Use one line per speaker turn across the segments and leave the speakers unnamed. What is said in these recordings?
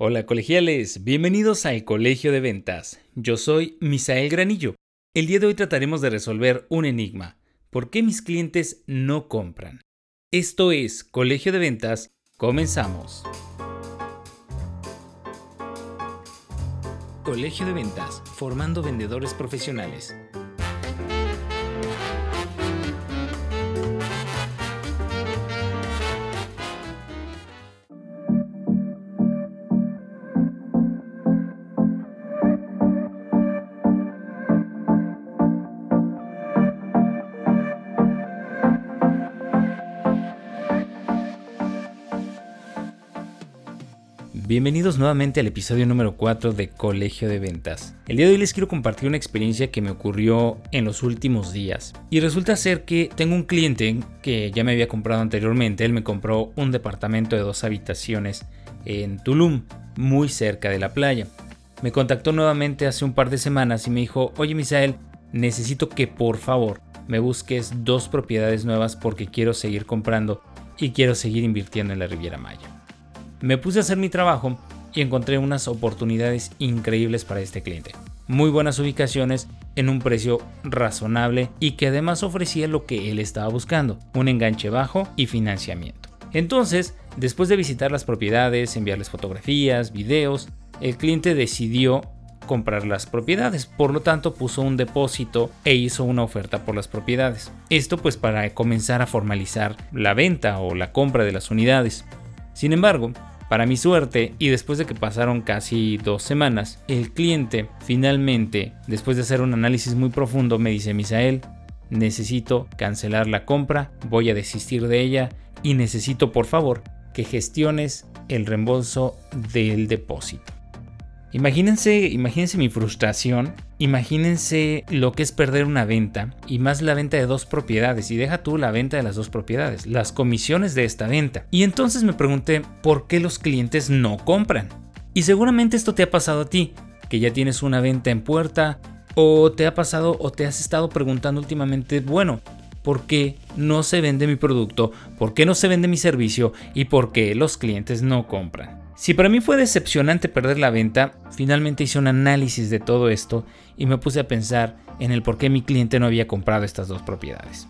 Hola colegiales, bienvenidos al Colegio de Ventas. Yo soy Misael Granillo. El día de hoy trataremos de resolver un enigma. ¿Por qué mis clientes no compran? Esto es Colegio de Ventas. Comenzamos. Colegio de Ventas, formando vendedores profesionales. Bienvenidos nuevamente al episodio número 4 de Colegio de Ventas. El día de hoy les quiero compartir una experiencia que me ocurrió en los últimos días. Y resulta ser que tengo un cliente que ya me había comprado anteriormente. Él me compró un departamento de dos habitaciones en Tulum, muy cerca de la playa. Me contactó nuevamente hace un par de semanas y me dijo, oye Misael, necesito que por favor me busques dos propiedades nuevas porque quiero seguir comprando y quiero seguir invirtiendo en la Riviera Maya. Me puse a hacer mi trabajo y encontré unas oportunidades increíbles para este cliente. Muy buenas ubicaciones en un precio razonable y que además ofrecía lo que él estaba buscando, un enganche bajo y financiamiento. Entonces, después de visitar las propiedades, enviarles fotografías, videos, el cliente decidió comprar las propiedades, por lo tanto puso un depósito e hizo una oferta por las propiedades. Esto pues para comenzar a formalizar la venta o la compra de las unidades. Sin embargo, para mi suerte, y después de que pasaron casi dos semanas, el cliente finalmente, después de hacer un análisis muy profundo, me dice, Misael, necesito cancelar la compra, voy a desistir de ella y necesito por favor que gestiones el reembolso del depósito. Imagínense, imagínense mi frustración, imagínense lo que es perder una venta y más la venta de dos propiedades y deja tú la venta de las dos propiedades, las comisiones de esta venta. Y entonces me pregunté, ¿por qué los clientes no compran? Y seguramente esto te ha pasado a ti, que ya tienes una venta en puerta o te ha pasado o te has estado preguntando últimamente, bueno, ¿por qué no se vende mi producto? ¿Por qué no se vende mi servicio? ¿Y por qué los clientes no compran? Si para mí fue decepcionante perder la venta, finalmente hice un análisis de todo esto y me puse a pensar en el por qué mi cliente no había comprado estas dos propiedades.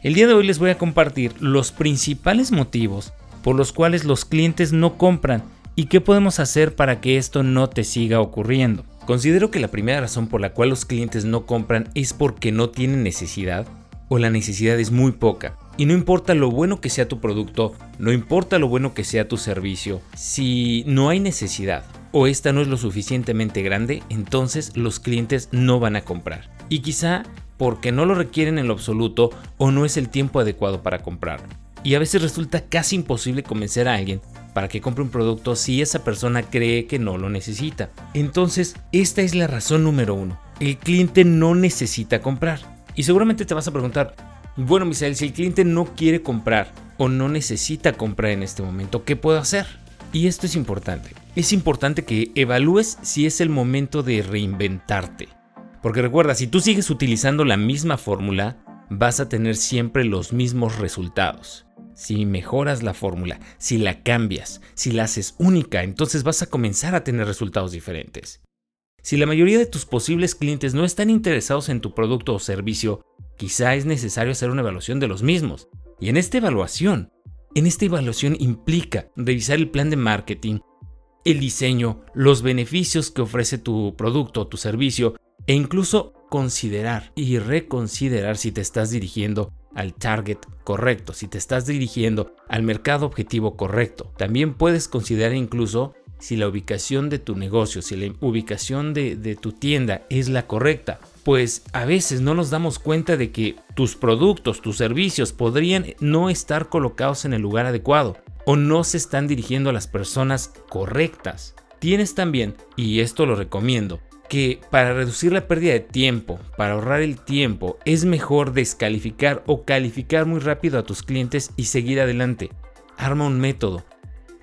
El día de hoy les voy a compartir los principales motivos por los cuales los clientes no compran y qué podemos hacer para que esto no te siga ocurriendo. Considero que la primera razón por la cual los clientes no compran es porque no tienen necesidad o la necesidad es muy poca. Y no importa lo bueno que sea tu producto, no importa lo bueno que sea tu servicio, si no hay necesidad o esta no es lo suficientemente grande, entonces los clientes no van a comprar. Y quizá porque no lo requieren en lo absoluto o no es el tiempo adecuado para comprarlo. Y a veces resulta casi imposible convencer a alguien para que compre un producto si esa persona cree que no lo necesita. Entonces, esta es la razón número uno. El cliente no necesita comprar. Y seguramente te vas a preguntar, bueno, Misael, si el cliente no quiere comprar o no necesita comprar en este momento, ¿qué puedo hacer? Y esto es importante. Es importante que evalúes si es el momento de reinventarte. Porque recuerda, si tú sigues utilizando la misma fórmula, vas a tener siempre los mismos resultados. Si mejoras la fórmula, si la cambias, si la haces única, entonces vas a comenzar a tener resultados diferentes. Si la mayoría de tus posibles clientes no están interesados en tu producto o servicio, quizá es necesario hacer una evaluación de los mismos. Y en esta evaluación, en esta evaluación implica revisar el plan de marketing, el diseño, los beneficios que ofrece tu producto o tu servicio e incluso considerar y reconsiderar si te estás dirigiendo al target correcto, si te estás dirigiendo al mercado objetivo correcto. También puedes considerar incluso si la ubicación de tu negocio, si la ubicación de, de tu tienda es la correcta pues a veces no nos damos cuenta de que tus productos, tus servicios podrían no estar colocados en el lugar adecuado o no se están dirigiendo a las personas correctas. Tienes también, y esto lo recomiendo, que para reducir la pérdida de tiempo, para ahorrar el tiempo, es mejor descalificar o calificar muy rápido a tus clientes y seguir adelante. Arma un método.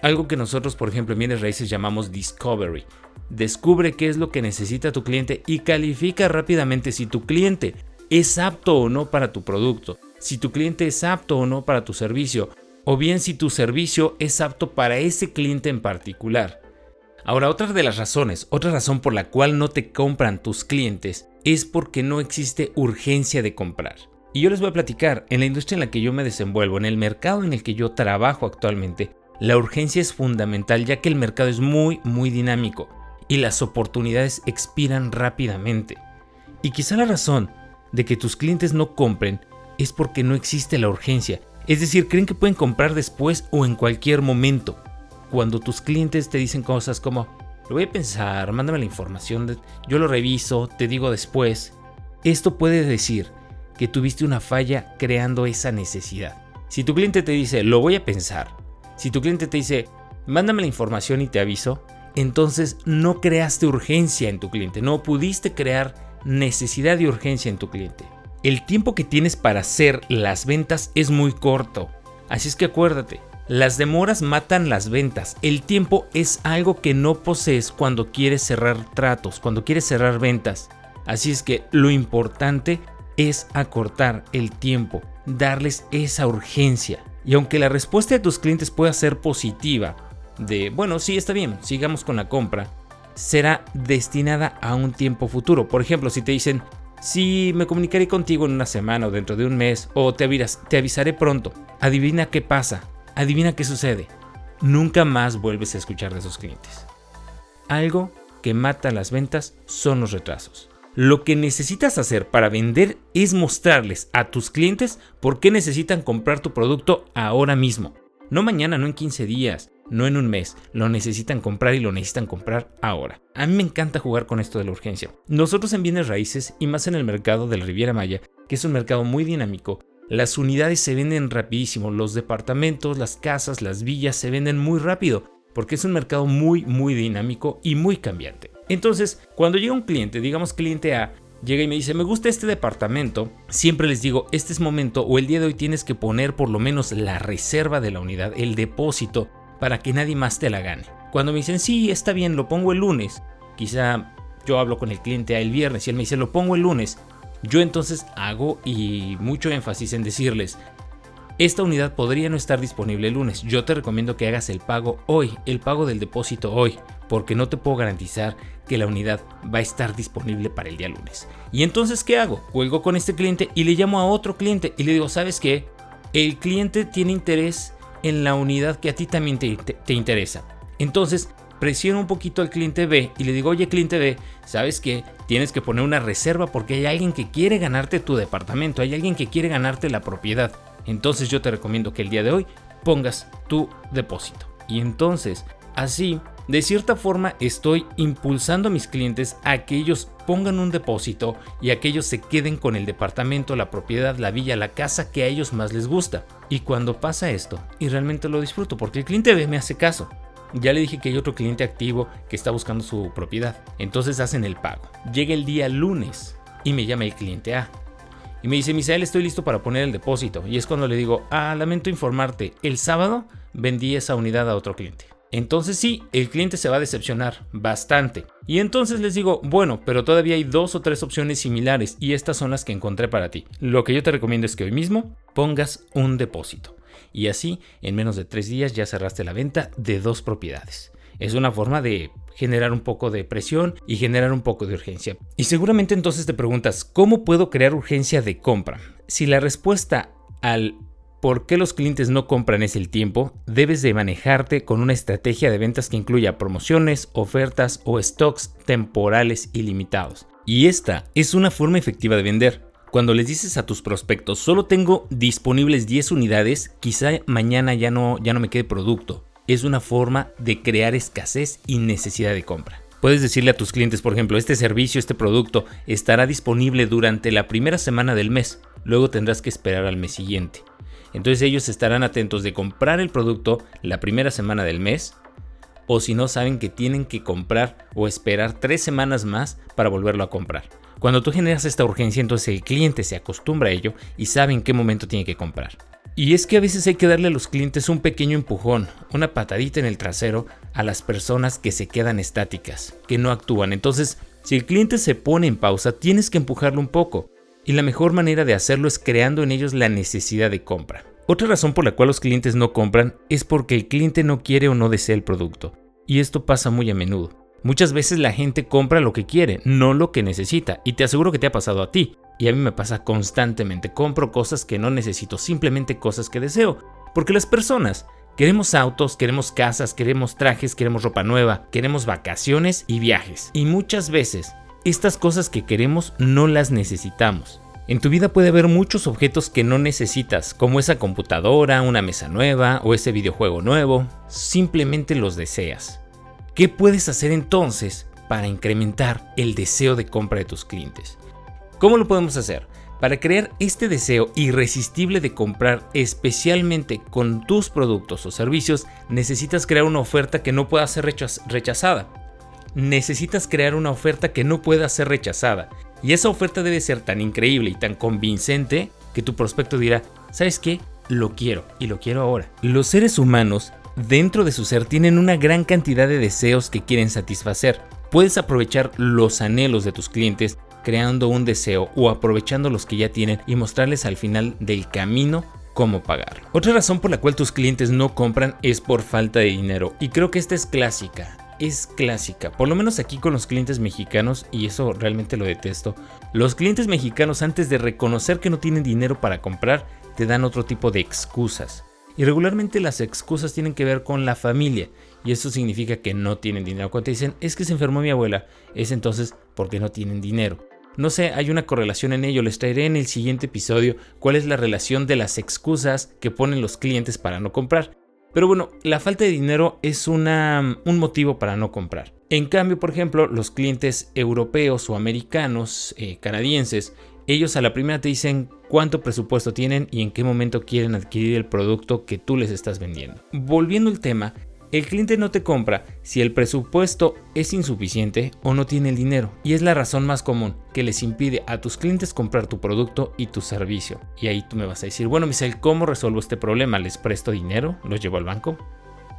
Algo que nosotros, por ejemplo, en bienes raíces llamamos discovery descubre qué es lo que necesita tu cliente y califica rápidamente si tu cliente es apto o no para tu producto, si tu cliente es apto o no para tu servicio, o bien si tu servicio es apto para ese cliente en particular. Ahora, otra de las razones, otra razón por la cual no te compran tus clientes es porque no existe urgencia de comprar. Y yo les voy a platicar, en la industria en la que yo me desenvuelvo, en el mercado en el que yo trabajo actualmente, la urgencia es fundamental ya que el mercado es muy, muy dinámico y las oportunidades expiran rápidamente. Y quizá la razón de que tus clientes no compren es porque no existe la urgencia. Es decir, creen que pueden comprar después o en cualquier momento. Cuando tus clientes te dicen cosas como, lo voy a pensar, mándame la información, yo lo reviso, te digo después. Esto puede decir que tuviste una falla creando esa necesidad. Si tu cliente te dice, lo voy a pensar, si tu cliente te dice, mándame la información y te aviso, entonces no creaste urgencia en tu cliente, no pudiste crear necesidad de urgencia en tu cliente. El tiempo que tienes para hacer las ventas es muy corto, así es que acuérdate, las demoras matan las ventas. El tiempo es algo que no posees cuando quieres cerrar tratos, cuando quieres cerrar ventas. Así es que lo importante es acortar el tiempo, darles esa urgencia. Y aunque la respuesta de tus clientes pueda ser positiva, de, bueno, sí, está bien, sigamos con la compra, será destinada a un tiempo futuro. Por ejemplo, si te dicen, sí, me comunicaré contigo en una semana o dentro de un mes, o te, te avisaré pronto, adivina qué pasa, adivina qué sucede. Nunca más vuelves a escuchar de esos clientes. Algo que mata las ventas son los retrasos. Lo que necesitas hacer para vender es mostrarles a tus clientes por qué necesitan comprar tu producto ahora mismo. No mañana, no en 15 días, no en un mes. Lo necesitan comprar y lo necesitan comprar ahora. A mí me encanta jugar con esto de la urgencia. Nosotros en bienes raíces y más en el mercado de la Riviera Maya, que es un mercado muy dinámico, las unidades se venden rapidísimo. Los departamentos, las casas, las villas se venden muy rápido porque es un mercado muy, muy dinámico y muy cambiante. Entonces, cuando llega un cliente, digamos cliente A, llega y me dice, me gusta este departamento, siempre les digo, este es momento o el día de hoy tienes que poner por lo menos la reserva de la unidad, el depósito, para que nadie más te la gane. Cuando me dicen, sí, está bien, lo pongo el lunes, quizá yo hablo con el cliente el viernes y él me dice, lo pongo el lunes, yo entonces hago y mucho énfasis en decirles, esta unidad podría no estar disponible el lunes. Yo te recomiendo que hagas el pago hoy, el pago del depósito hoy, porque no te puedo garantizar que la unidad va a estar disponible para el día lunes. Y entonces, ¿qué hago? Cuelgo con este cliente y le llamo a otro cliente y le digo, ¿sabes qué? El cliente tiene interés en la unidad que a ti también te, te interesa. Entonces, presiono un poquito al cliente B y le digo, oye cliente B, ¿sabes qué? Tienes que poner una reserva porque hay alguien que quiere ganarte tu departamento, hay alguien que quiere ganarte la propiedad. Entonces yo te recomiendo que el día de hoy pongas tu depósito. Y entonces, así, de cierta forma estoy impulsando a mis clientes a que ellos pongan un depósito y a que ellos se queden con el departamento, la propiedad, la villa, la casa que a ellos más les gusta. Y cuando pasa esto, y realmente lo disfruto porque el cliente B me hace caso, ya le dije que hay otro cliente activo que está buscando su propiedad. Entonces hacen el pago. Llega el día lunes y me llama el cliente A. Y me dice, Misael, estoy listo para poner el depósito. Y es cuando le digo, ah, lamento informarte, el sábado vendí esa unidad a otro cliente. Entonces sí, el cliente se va a decepcionar bastante. Y entonces les digo, bueno, pero todavía hay dos o tres opciones similares y estas son las que encontré para ti. Lo que yo te recomiendo es que hoy mismo pongas un depósito y así en menos de tres días ya cerraste la venta de dos propiedades. Es una forma de generar un poco de presión y generar un poco de urgencia. Y seguramente entonces te preguntas, ¿cómo puedo crear urgencia de compra? Si la respuesta al por qué los clientes no compran es el tiempo, debes de manejarte con una estrategia de ventas que incluya promociones, ofertas o stocks temporales ilimitados. Y esta es una forma efectiva de vender. Cuando les dices a tus prospectos, solo tengo disponibles 10 unidades, quizá mañana ya no, ya no me quede producto. Es una forma de crear escasez y necesidad de compra. Puedes decirle a tus clientes, por ejemplo, este servicio, este producto estará disponible durante la primera semana del mes, luego tendrás que esperar al mes siguiente. Entonces ellos estarán atentos de comprar el producto la primera semana del mes, o si no saben que tienen que comprar o esperar tres semanas más para volverlo a comprar. Cuando tú generas esta urgencia, entonces el cliente se acostumbra a ello y sabe en qué momento tiene que comprar. Y es que a veces hay que darle a los clientes un pequeño empujón, una patadita en el trasero a las personas que se quedan estáticas, que no actúan. Entonces, si el cliente se pone en pausa, tienes que empujarlo un poco. Y la mejor manera de hacerlo es creando en ellos la necesidad de compra. Otra razón por la cual los clientes no compran es porque el cliente no quiere o no desea el producto. Y esto pasa muy a menudo. Muchas veces la gente compra lo que quiere, no lo que necesita, y te aseguro que te ha pasado a ti. Y a mí me pasa constantemente, compro cosas que no necesito, simplemente cosas que deseo. Porque las personas queremos autos, queremos casas, queremos trajes, queremos ropa nueva, queremos vacaciones y viajes. Y muchas veces estas cosas que queremos no las necesitamos. En tu vida puede haber muchos objetos que no necesitas, como esa computadora, una mesa nueva o ese videojuego nuevo. Simplemente los deseas. ¿Qué puedes hacer entonces para incrementar el deseo de compra de tus clientes? ¿Cómo lo podemos hacer? Para crear este deseo irresistible de comprar, especialmente con tus productos o servicios, necesitas crear una oferta que no pueda ser rechazada. Necesitas crear una oferta que no pueda ser rechazada. Y esa oferta debe ser tan increíble y tan convincente que tu prospecto dirá, ¿sabes qué? Lo quiero y lo quiero ahora. Los seres humanos dentro de su ser tienen una gran cantidad de deseos que quieren satisfacer. Puedes aprovechar los anhelos de tus clientes creando un deseo o aprovechando los que ya tienen y mostrarles al final del camino cómo pagarlo. Otra razón por la cual tus clientes no compran es por falta de dinero y creo que esta es clásica es clásica, por lo menos aquí con los clientes mexicanos, y eso realmente lo detesto. Los clientes mexicanos antes de reconocer que no tienen dinero para comprar, te dan otro tipo de excusas. Y regularmente las excusas tienen que ver con la familia, y eso significa que no tienen dinero. Cuando te dicen, es que se enfermó mi abuela, es entonces porque no tienen dinero. No sé, hay una correlación en ello, les traeré en el siguiente episodio cuál es la relación de las excusas que ponen los clientes para no comprar. Pero bueno, la falta de dinero es una, un motivo para no comprar. En cambio, por ejemplo, los clientes europeos o americanos, eh, canadienses, ellos a la primera te dicen cuánto presupuesto tienen y en qué momento quieren adquirir el producto que tú les estás vendiendo. Volviendo al tema, el cliente no te compra si el presupuesto es insuficiente o no tiene el dinero, y es la razón más común que les impide a tus clientes comprar tu producto y tu servicio. Y ahí tú me vas a decir, bueno, Michelle, ¿cómo resuelvo este problema? ¿Les presto dinero? ¿Los llevo al banco?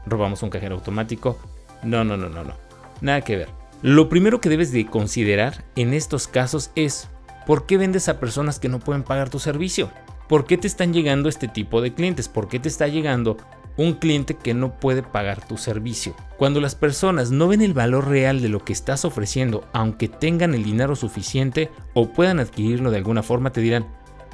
¿Robamos un cajero automático? No, no, no, no, no. Nada que ver. Lo primero que debes de considerar en estos casos es ¿por qué vendes a personas que no pueden pagar tu servicio? ¿Por qué te están llegando este tipo de clientes? ¿Por qué te está llegando un cliente que no puede pagar tu servicio. Cuando las personas no ven el valor real de lo que estás ofreciendo, aunque tengan el dinero suficiente o puedan adquirirlo de alguna forma, te dirán,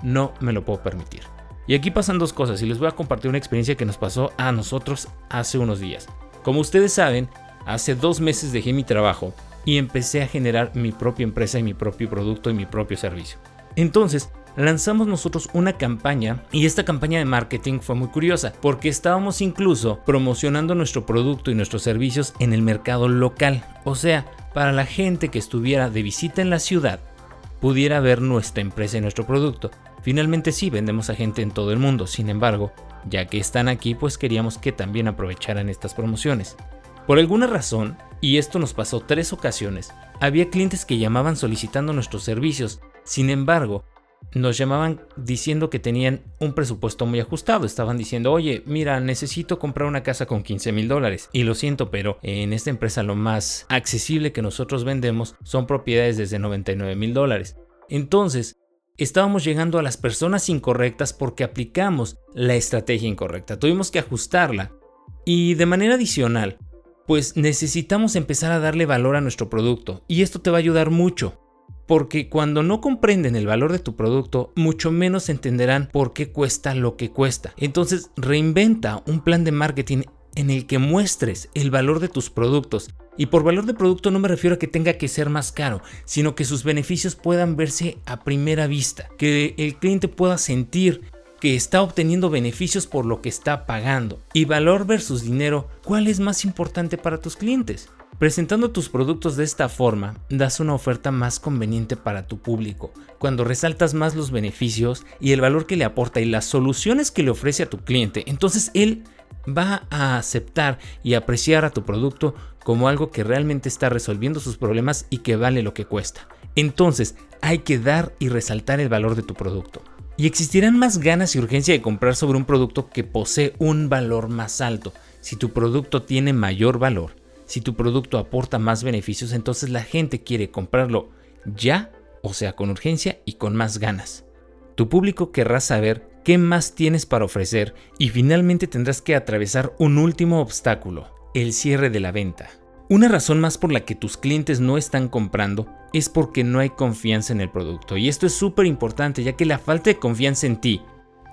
no me lo puedo permitir. Y aquí pasan dos cosas y les voy a compartir una experiencia que nos pasó a nosotros hace unos días. Como ustedes saben, hace dos meses dejé mi trabajo y empecé a generar mi propia empresa y mi propio producto y mi propio servicio. Entonces, lanzamos nosotros una campaña y esta campaña de marketing fue muy curiosa porque estábamos incluso promocionando nuestro producto y nuestros servicios en el mercado local. O sea, para la gente que estuviera de visita en la ciudad pudiera ver nuestra empresa y nuestro producto. Finalmente sí, vendemos a gente en todo el mundo, sin embargo, ya que están aquí, pues queríamos que también aprovecharan estas promociones. Por alguna razón, y esto nos pasó tres ocasiones, había clientes que llamaban solicitando nuestros servicios, sin embargo, nos llamaban diciendo que tenían un presupuesto muy ajustado. Estaban diciendo, oye, mira, necesito comprar una casa con 15 mil dólares. Y lo siento, pero en esta empresa lo más accesible que nosotros vendemos son propiedades desde 99 mil dólares. Entonces, estábamos llegando a las personas incorrectas porque aplicamos la estrategia incorrecta. Tuvimos que ajustarla. Y de manera adicional, pues necesitamos empezar a darle valor a nuestro producto. Y esto te va a ayudar mucho. Porque cuando no comprenden el valor de tu producto, mucho menos entenderán por qué cuesta lo que cuesta. Entonces, reinventa un plan de marketing en el que muestres el valor de tus productos. Y por valor de producto no me refiero a que tenga que ser más caro, sino que sus beneficios puedan verse a primera vista, que el cliente pueda sentir que está obteniendo beneficios por lo que está pagando. Y valor versus dinero, ¿cuál es más importante para tus clientes? Presentando tus productos de esta forma, das una oferta más conveniente para tu público, cuando resaltas más los beneficios y el valor que le aporta y las soluciones que le ofrece a tu cliente, entonces él va a aceptar y apreciar a tu producto como algo que realmente está resolviendo sus problemas y que vale lo que cuesta. Entonces hay que dar y resaltar el valor de tu producto. Y existirán más ganas y urgencia de comprar sobre un producto que posee un valor más alto. Si tu producto tiene mayor valor, si tu producto aporta más beneficios, entonces la gente quiere comprarlo ya, o sea, con urgencia y con más ganas. Tu público querrá saber qué más tienes para ofrecer y finalmente tendrás que atravesar un último obstáculo, el cierre de la venta. Una razón más por la que tus clientes no están comprando es porque no hay confianza en el producto. Y esto es súper importante ya que la falta de confianza en ti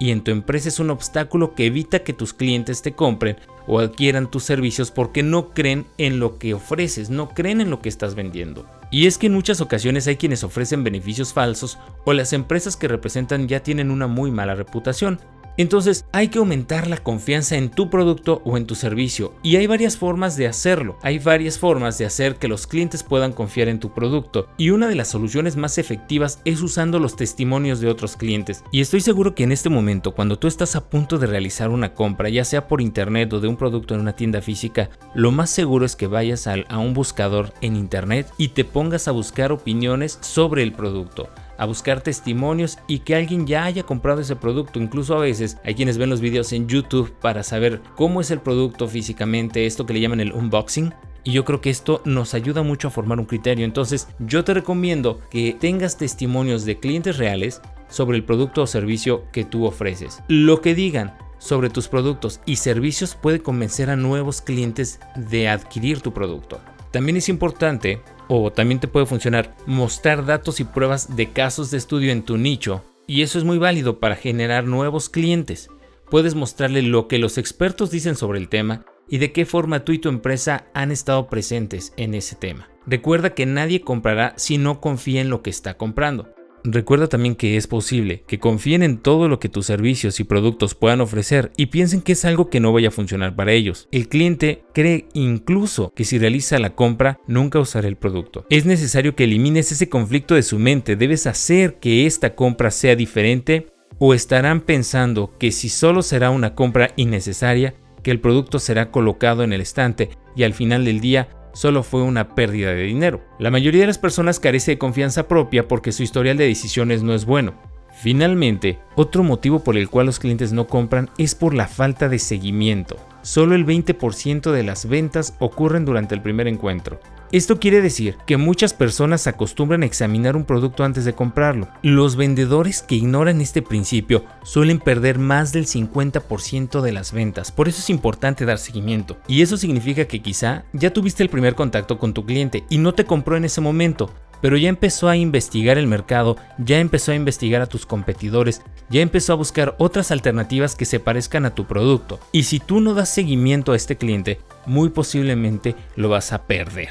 y en tu empresa es un obstáculo que evita que tus clientes te compren o adquieran tus servicios porque no creen en lo que ofreces, no creen en lo que estás vendiendo. Y es que en muchas ocasiones hay quienes ofrecen beneficios falsos o las empresas que representan ya tienen una muy mala reputación. Entonces hay que aumentar la confianza en tu producto o en tu servicio y hay varias formas de hacerlo. Hay varias formas de hacer que los clientes puedan confiar en tu producto y una de las soluciones más efectivas es usando los testimonios de otros clientes. Y estoy seguro que en este momento cuando tú estás a punto de realizar una compra, ya sea por internet o de un producto en una tienda física, lo más seguro es que vayas a, un buscador en internet y te pongas a buscar opiniones sobre el producto a buscar testimonios y que alguien ya haya comprado ese producto. Incluso a veces hay quienes ven los videos en YouTube para saber cómo es el producto físicamente, esto que le llaman el unboxing. Y yo creo que esto nos ayuda mucho a formar un criterio. Entonces yo te recomiendo que tengas testimonios de clientes reales sobre el producto o servicio que tú ofreces. Lo que digan sobre tus productos y servicios puede convencer a nuevos clientes de adquirir tu producto. También es importante o también te puede funcionar mostrar datos y pruebas de casos de estudio en tu nicho. Y eso es muy válido para generar nuevos clientes. Puedes mostrarle lo que los expertos dicen sobre el tema y de qué forma tú y tu empresa han estado presentes en ese tema. Recuerda que nadie comprará si no confía en lo que está comprando. Recuerda también que es posible que confíen en todo lo que tus servicios y productos puedan ofrecer y piensen que es algo que no vaya a funcionar para ellos. El cliente cree incluso que si realiza la compra nunca usará el producto. Es necesario que elimines ese conflicto de su mente. Debes hacer que esta compra sea diferente o estarán pensando que si solo será una compra innecesaria, que el producto será colocado en el estante y al final del día solo fue una pérdida de dinero. La mayoría de las personas carece de confianza propia porque su historial de decisiones no es bueno. Finalmente, otro motivo por el cual los clientes no compran es por la falta de seguimiento. Solo el 20% de las ventas ocurren durante el primer encuentro. Esto quiere decir que muchas personas acostumbran a examinar un producto antes de comprarlo. Los vendedores que ignoran este principio suelen perder más del 50% de las ventas, por eso es importante dar seguimiento. Y eso significa que quizá ya tuviste el primer contacto con tu cliente y no te compró en ese momento, pero ya empezó a investigar el mercado, ya empezó a investigar a tus competidores, ya empezó a buscar otras alternativas que se parezcan a tu producto. Y si tú no das seguimiento a este cliente, muy posiblemente lo vas a perder.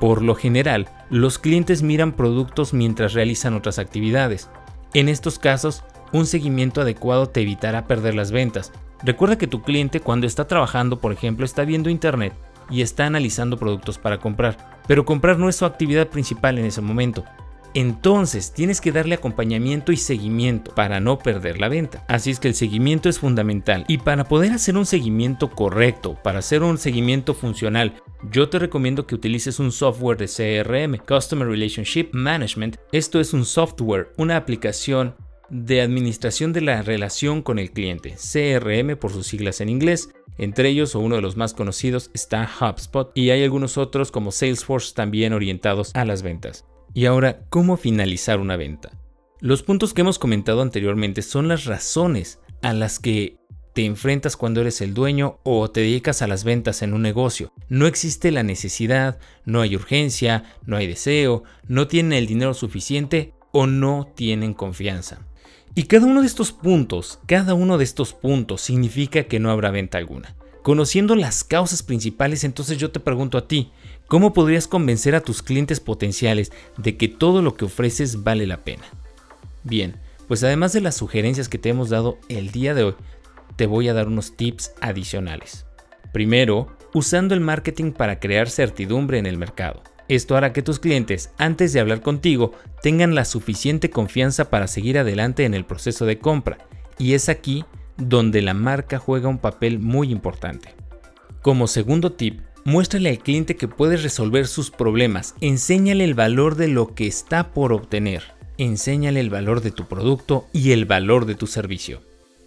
Por lo general, los clientes miran productos mientras realizan otras actividades. En estos casos, un seguimiento adecuado te evitará perder las ventas. Recuerda que tu cliente cuando está trabajando, por ejemplo, está viendo internet y está analizando productos para comprar, pero comprar no es su actividad principal en ese momento. Entonces tienes que darle acompañamiento y seguimiento para no perder la venta. Así es que el seguimiento es fundamental. Y para poder hacer un seguimiento correcto, para hacer un seguimiento funcional, yo te recomiendo que utilices un software de CRM, Customer Relationship Management. Esto es un software, una aplicación de administración de la relación con el cliente, CRM por sus siglas en inglés. Entre ellos, o uno de los más conocidos, está HubSpot y hay algunos otros como Salesforce también orientados a las ventas. Y ahora, ¿cómo finalizar una venta? Los puntos que hemos comentado anteriormente son las razones a las que te enfrentas cuando eres el dueño o te dedicas a las ventas en un negocio. No existe la necesidad, no hay urgencia, no hay deseo, no tienen el dinero suficiente o no tienen confianza. Y cada uno de estos puntos, cada uno de estos puntos significa que no habrá venta alguna. Conociendo las causas principales, entonces yo te pregunto a ti, ¿cómo podrías convencer a tus clientes potenciales de que todo lo que ofreces vale la pena? Bien, pues además de las sugerencias que te hemos dado el día de hoy, te voy a dar unos tips adicionales. Primero, usando el marketing para crear certidumbre en el mercado. Esto hará que tus clientes, antes de hablar contigo, tengan la suficiente confianza para seguir adelante en el proceso de compra. Y es aquí donde la marca juega un papel muy importante. Como segundo tip, muéstrale al cliente que puedes resolver sus problemas, enséñale el valor de lo que está por obtener, enséñale el valor de tu producto y el valor de tu servicio.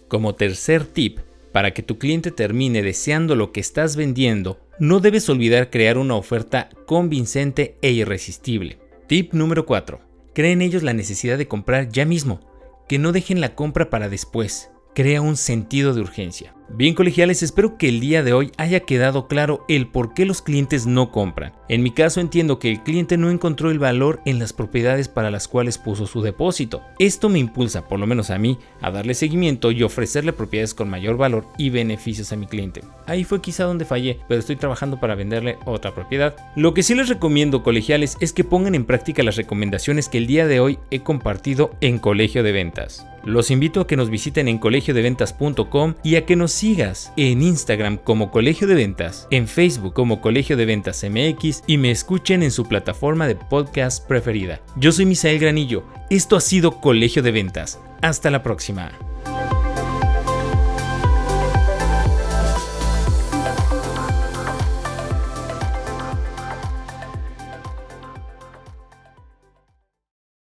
Como tercer tip, para que tu cliente termine deseando lo que estás vendiendo, no debes olvidar crear una oferta convincente e irresistible. Tip número 4. Crea en ellos la necesidad de comprar ya mismo, que no dejen la compra para después crea un sentido de urgencia. Bien colegiales, espero que el día de hoy haya quedado claro el por qué los clientes no compran. En mi caso entiendo que el cliente no encontró el valor en las propiedades para las cuales puso su depósito. Esto me impulsa, por lo menos a mí, a darle seguimiento y ofrecerle propiedades con mayor valor y beneficios a mi cliente. Ahí fue quizá donde fallé, pero estoy trabajando para venderle otra propiedad. Lo que sí les recomiendo colegiales es que pongan en práctica las recomendaciones que el día de hoy he compartido en Colegio de Ventas. Los invito a que nos visiten en colegiodeventas.com y a que nos sigas en Instagram como Colegio de Ventas, en Facebook como Colegio de Ventas MX y me escuchen en su plataforma de podcast preferida. Yo soy Misael Granillo, esto ha sido Colegio de Ventas. Hasta la próxima.